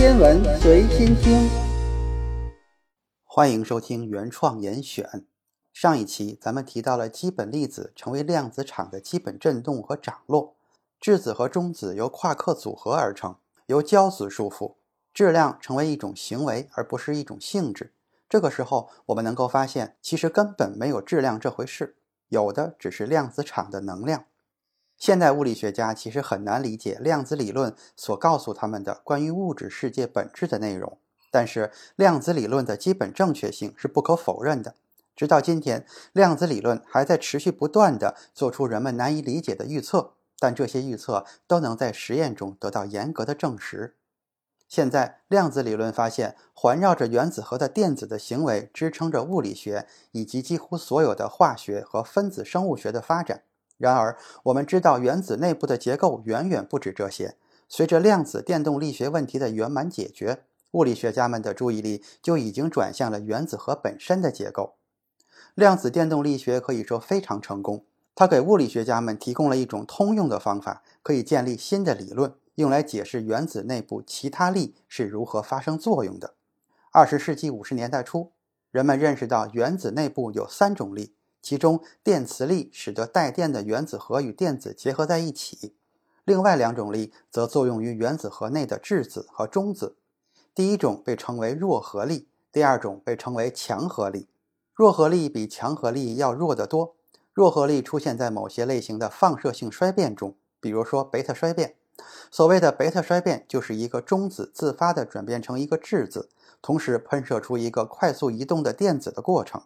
天文随心听，欢迎收听原创严选。上一期咱们提到了基本粒子成为量子场的基本振动和涨落，质子和中子由夸克组合而成，由胶子束缚，质量成为一种行为而不是一种性质。这个时候，我们能够发现，其实根本没有质量这回事，有的只是量子场的能量。现代物理学家其实很难理解量子理论所告诉他们的关于物质世界本质的内容，但是量子理论的基本正确性是不可否认的。直到今天，量子理论还在持续不断地做出人们难以理解的预测，但这些预测都能在实验中得到严格的证实。现在，量子理论发现，环绕着原子核的电子的行为支撑着物理学以及几乎所有的化学和分子生物学的发展。然而，我们知道原子内部的结构远远不止这些。随着量子电动力学问题的圆满解决，物理学家们的注意力就已经转向了原子核本身的结构。量子电动力学可以说非常成功，它给物理学家们提供了一种通用的方法，可以建立新的理论，用来解释原子内部其他力是如何发生作用的。二十世纪五十年代初，人们认识到原子内部有三种力。其中，电磁力使得带电的原子核与电子结合在一起；另外两种力则作用于原子核内的质子和中子。第一种被称为弱核力，第二种被称为强核力。弱核力比强核力要弱得多。弱核力出现在某些类型的放射性衰变中，比如说贝塔衰变。所谓的贝塔衰变，就是一个中子自发地转变成一个质子，同时喷射出一个快速移动的电子的过程。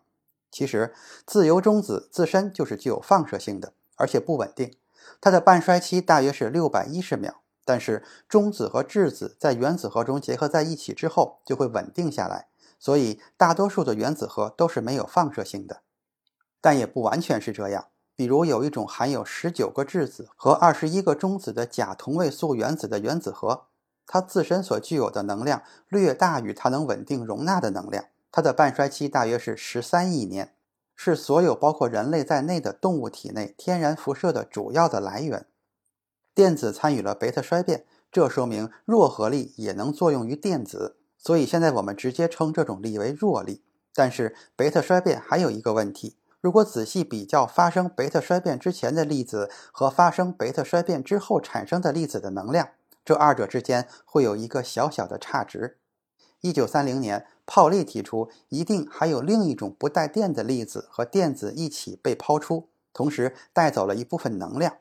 其实，自由中子自身就是具有放射性的，而且不稳定。它的半衰期大约是六百一十秒。但是，中子和质子在原子核中结合在一起之后，就会稳定下来。所以，大多数的原子核都是没有放射性的。但也不完全是这样。比如，有一种含有十九个质子和二十一个中子的钾同位素原子的原子核，它自身所具有的能量略大于它能稳定容纳的能量。它的半衰期大约是十三亿年，是所有包括人类在内的动物体内天然辐射的主要的来源。电子参与了贝塔衰变，这说明弱核力也能作用于电子，所以现在我们直接称这种力为弱力。但是贝塔衰变还有一个问题：如果仔细比较发生贝塔衰变之前的粒子和发生贝塔衰变之后产生的粒子的能量，这二者之间会有一个小小的差值。一九三零年。泡利提出，一定还有另一种不带电的粒子和电子一起被抛出，同时带走了一部分能量。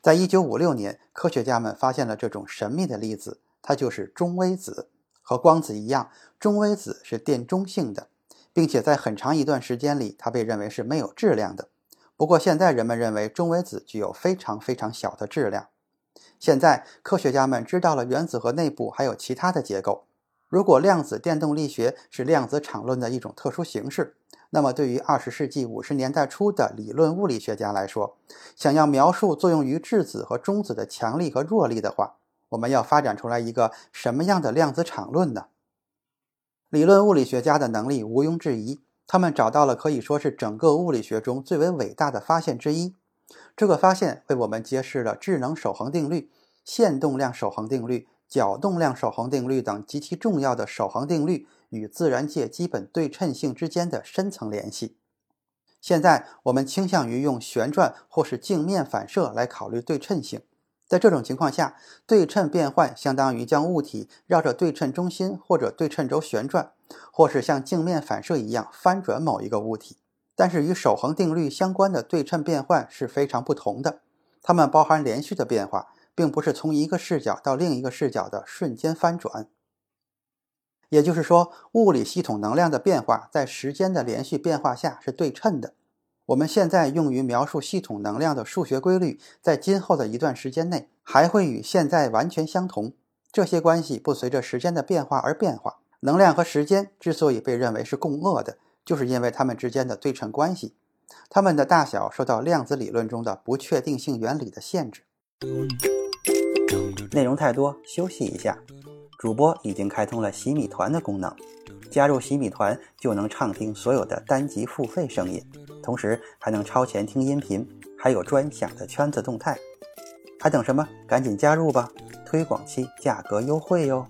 在一九五六年，科学家们发现了这种神秘的粒子，它就是中微子。和光子一样，中微子是电中性的，并且在很长一段时间里，它被认为是没有质量的。不过，现在人们认为中微子具有非常非常小的质量。现在，科学家们知道了原子核内部还有其他的结构。如果量子电动力学是量子场论的一种特殊形式，那么对于二十世纪五十年代初的理论物理学家来说，想要描述作用于质子和中子的强力和弱力的话，我们要发展出来一个什么样的量子场论呢？理论物理学家的能力毋庸置疑，他们找到了可以说是整个物理学中最为伟大的发现之一。这个发现为我们揭示了质能守恒定律、限动量守恒定律。角动量守恒定律等极其重要的守恒定律与自然界基本对称性之间的深层联系。现在我们倾向于用旋转或是镜面反射来考虑对称性。在这种情况下，对称变换相当于将物体绕着对称中心或者对称轴旋转，或是像镜面反射一样翻转某一个物体。但是与守恒定律相关的对称变换是非常不同的，它们包含连续的变化。并不是从一个视角到另一个视角的瞬间翻转，也就是说，物理系统能量的变化在时间的连续变化下是对称的。我们现在用于描述系统能量的数学规律，在今后的一段时间内还会与现在完全相同。这些关系不随着时间的变化而变化。能量和时间之所以被认为是共轭的，就是因为它们之间的对称关系。它们的大小受到量子理论中的不确定性原理的限制。内容太多，休息一下。主播已经开通了洗米团的功能，加入洗米团就能畅听所有的单集付费声音，同时还能超前听音频，还有专享的圈子动态。还等什么？赶紧加入吧！推广期价格优惠哟。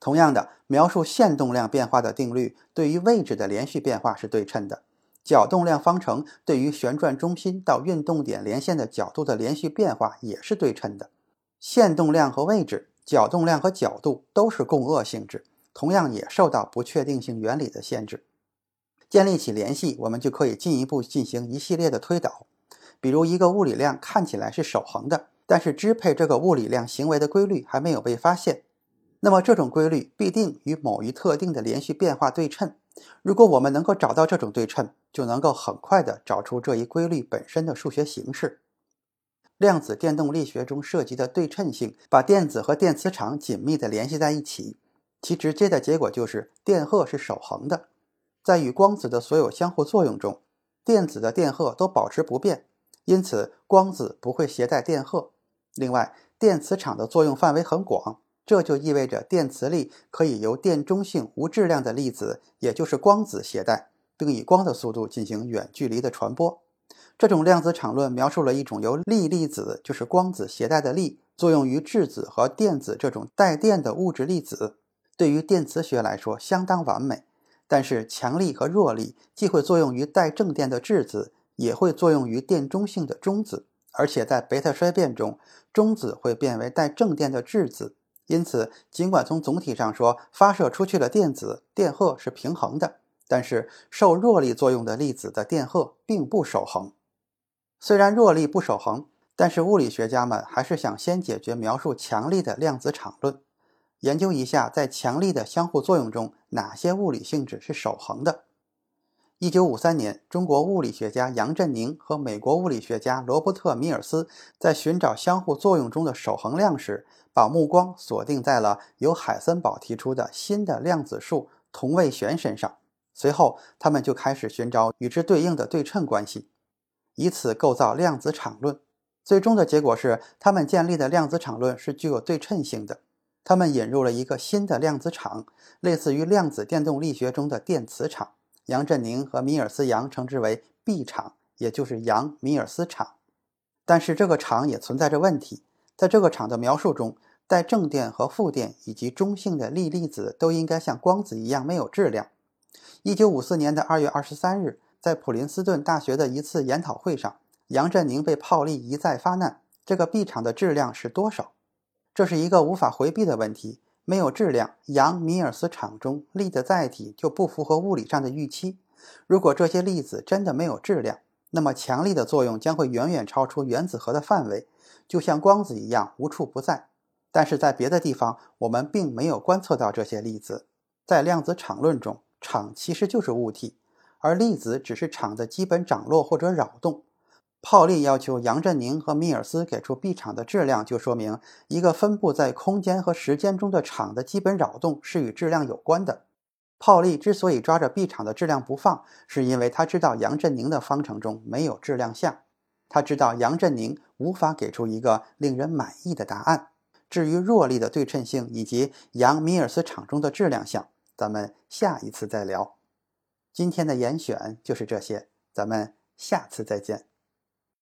同样的，描述线动量变化的定律对于位置的连续变化是对称的。角动量方程对于旋转中心到运动点连线的角度的连续变化也是对称的。线动量和位置、角动量和角度都是共轭性质，同样也受到不确定性原理的限制。建立起联系，我们就可以进一步进行一系列的推导。比如，一个物理量看起来是守恒的，但是支配这个物理量行为的规律还没有被发现，那么这种规律必定与某一特定的连续变化对称。如果我们能够找到这种对称，就能够很快地找出这一规律本身的数学形式。量子电动力学中涉及的对称性，把电子和电磁场紧密地联系在一起，其直接的结果就是电荷是守恒的。在与光子的所有相互作用中，电子的电荷都保持不变，因此光子不会携带电荷。另外，电磁场的作用范围很广。这就意味着电磁力可以由电中性无质量的粒子，也就是光子携带，并以光的速度进行远距离的传播。这种量子场论描述了一种由力粒子，就是光子携带的力，作用于质子和电子这种带电的物质粒子。对于电磁学来说，相当完美。但是强力和弱力既会作用于带正电的质子，也会作用于电中性的中子，而且在贝塔衰变中，中子会变为带正电的质子。因此，尽管从总体上说，发射出去的电子电荷是平衡的，但是受弱力作用的粒子的电荷并不守恒。虽然弱力不守恒，但是物理学家们还是想先解决描述强力的量子场论，研究一下在强力的相互作用中哪些物理性质是守恒的。一九五三年，中国物理学家杨振宁和美国物理学家罗伯特·米尔斯在寻找相互作用中的守恒量时，把目光锁定在了由海森堡提出的新的量子数同位旋身上。随后，他们就开始寻找与之对应的对称关系，以此构造量子场论。最终的结果是，他们建立的量子场论是具有对称性的。他们引入了一个新的量子场，类似于量子电动力学中的电磁场。杨振宁和米尔斯杨称之为 B 场，也就是杨米尔斯场。但是这个场也存在着问题，在这个场的描述中，带正电和负电以及中性的粒粒子都应该像光子一样没有质量。一九五四年的二月二十三日，在普林斯顿大学的一次研讨会上，杨振宁被泡利一再发难：这个 B 场的质量是多少？这是一个无法回避的问题。没有质量，杨米尔斯场中力的载体就不符合物理上的预期。如果这些粒子真的没有质量，那么强力的作用将会远远超出原子核的范围，就像光子一样无处不在。但是在别的地方，我们并没有观测到这些粒子。在量子场论中，场其实就是物体，而粒子只是场的基本涨落或者扰动。泡利要求杨振宁和米尔斯给出 B 场的质量，就说明一个分布在空间和时间中的场的基本扰动是与质量有关的。泡利之所以抓着 B 场的质量不放，是因为他知道杨振宁的方程中没有质量项，他知道杨振宁无法给出一个令人满意的答案。至于弱力的对称性以及杨米尔斯场中的质量项，咱们下一次再聊。今天的严选就是这些，咱们下次再见。